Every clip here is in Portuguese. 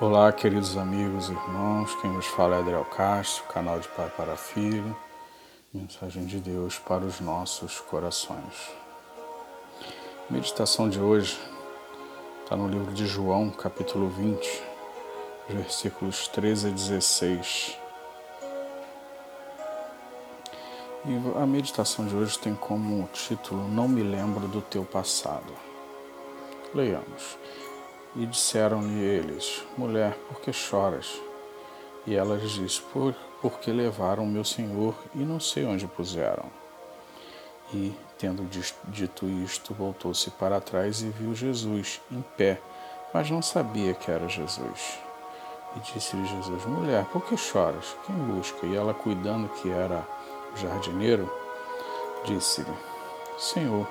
Olá, queridos amigos e irmãos, quem vos fala é Adriel Castro, canal de Pai para Filho, mensagem de Deus para os nossos corações. meditação de hoje está no livro de João, capítulo 20, versículos 13 a 16. E a meditação de hoje tem como título Não me lembro do teu passado. Leiamos. E disseram-lhe eles: Mulher, por que choras? E ela disse: Por, porque levaram meu senhor e não sei onde puseram. E, tendo dito isto, voltou-se para trás e viu Jesus em pé, mas não sabia que era Jesus. E disse-lhe Jesus: Mulher, por que choras? Quem busca? E ela, cuidando que era o jardineiro, disse-lhe: Senhor,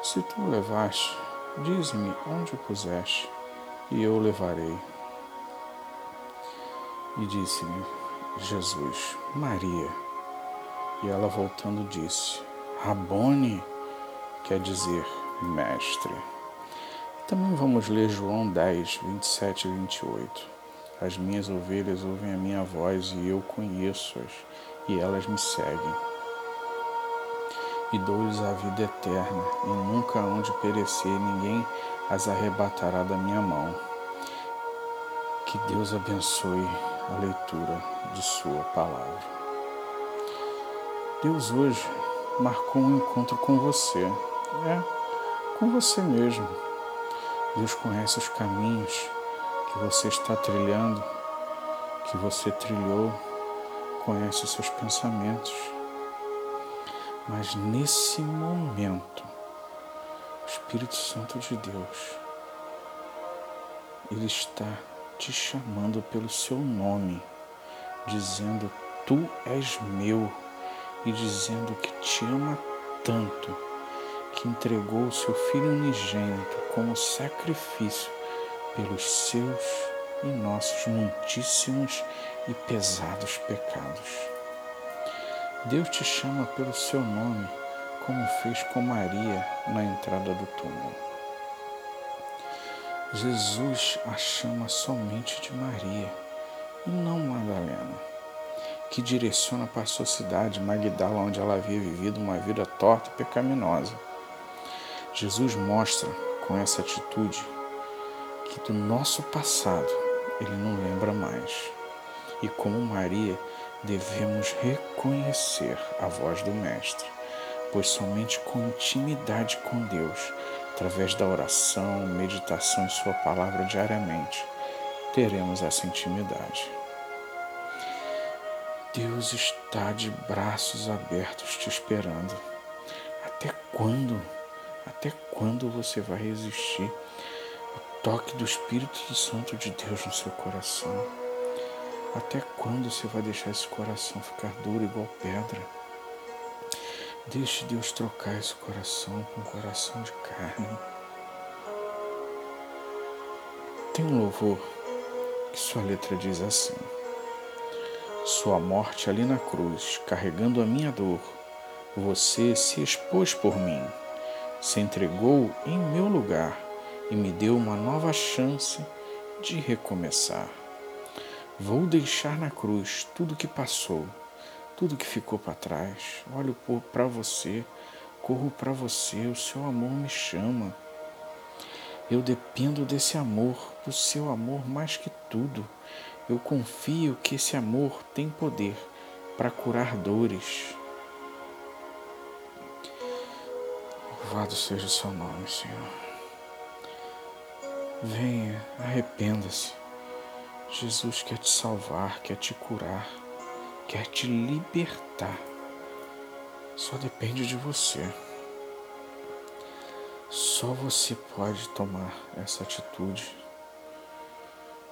se tu o levaste, dize-me onde o puseste e eu o levarei. E disse-lhe Jesus, Maria. E ela voltando disse, Rabone, quer dizer mestre. Também vamos ler João 10, 27 e 28. As minhas ovelhas ouvem a minha voz e eu conheço-as, e elas me seguem. E dou-lhes a vida eterna, e nunca hão de perecer, ninguém as arrebatará da minha mão. Que Deus abençoe a leitura de Sua palavra. Deus hoje marcou um encontro com você, é, com você mesmo. Deus conhece os caminhos que você está trilhando, que você trilhou, conhece os seus pensamentos. Mas nesse momento, Espírito Santo de Deus, Ele está te chamando pelo seu nome, dizendo: Tu és meu, e dizendo que te ama tanto, que entregou o seu Filho unigênito como sacrifício pelos seus e nossos muitíssimos e pesados pecados. Deus te chama pelo seu nome como fez com Maria na entrada do túmulo. Jesus a chama somente de Maria e não Madalena, que direciona para a sua cidade, Magdala, onde ela havia vivido uma vida torta e pecaminosa. Jesus mostra com essa atitude que do nosso passado ele não lembra mais. E como Maria, devemos reconhecer a voz do Mestre pois somente com intimidade com Deus, através da oração, meditação em Sua palavra diariamente, teremos essa intimidade. Deus está de braços abertos te esperando. Até quando? Até quando você vai resistir ao toque do Espírito Santo de Deus no seu coração? Até quando você vai deixar esse coração ficar duro igual pedra? Deixe Deus trocar esse coração com um coração de carne. Tem um louvor que sua letra diz assim: Sua morte ali na cruz, carregando a minha dor, você se expôs por mim, se entregou em meu lugar e me deu uma nova chance de recomeçar. Vou deixar na cruz tudo que passou tudo que ficou para trás. Olho para você, corro para você, o seu amor me chama. Eu dependo desse amor, do seu amor mais que tudo. Eu confio que esse amor tem poder para curar dores. Louvado seja o seu nome, Senhor. Venha, arrependa-se. Jesus quer te salvar, quer te curar quer te libertar. Só depende de você. Só você pode tomar essa atitude.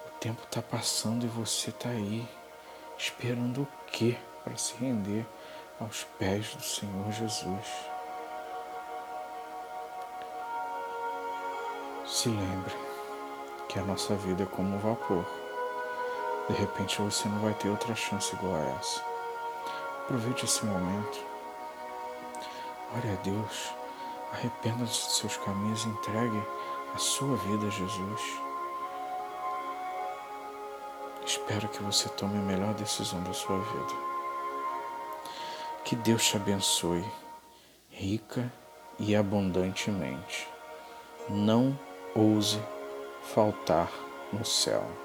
O tempo está passando e você está aí esperando o quê para se render aos pés do Senhor Jesus? Se lembre que a nossa vida é como um vapor de repente você não vai ter outra chance igual a essa. Aproveite esse momento. Ore a Deus. Arrependa-se dos seus caminhos e entregue a sua vida a Jesus. Espero que você tome a melhor decisão da sua vida. Que Deus te abençoe, rica e abundantemente. Não ouse faltar no céu.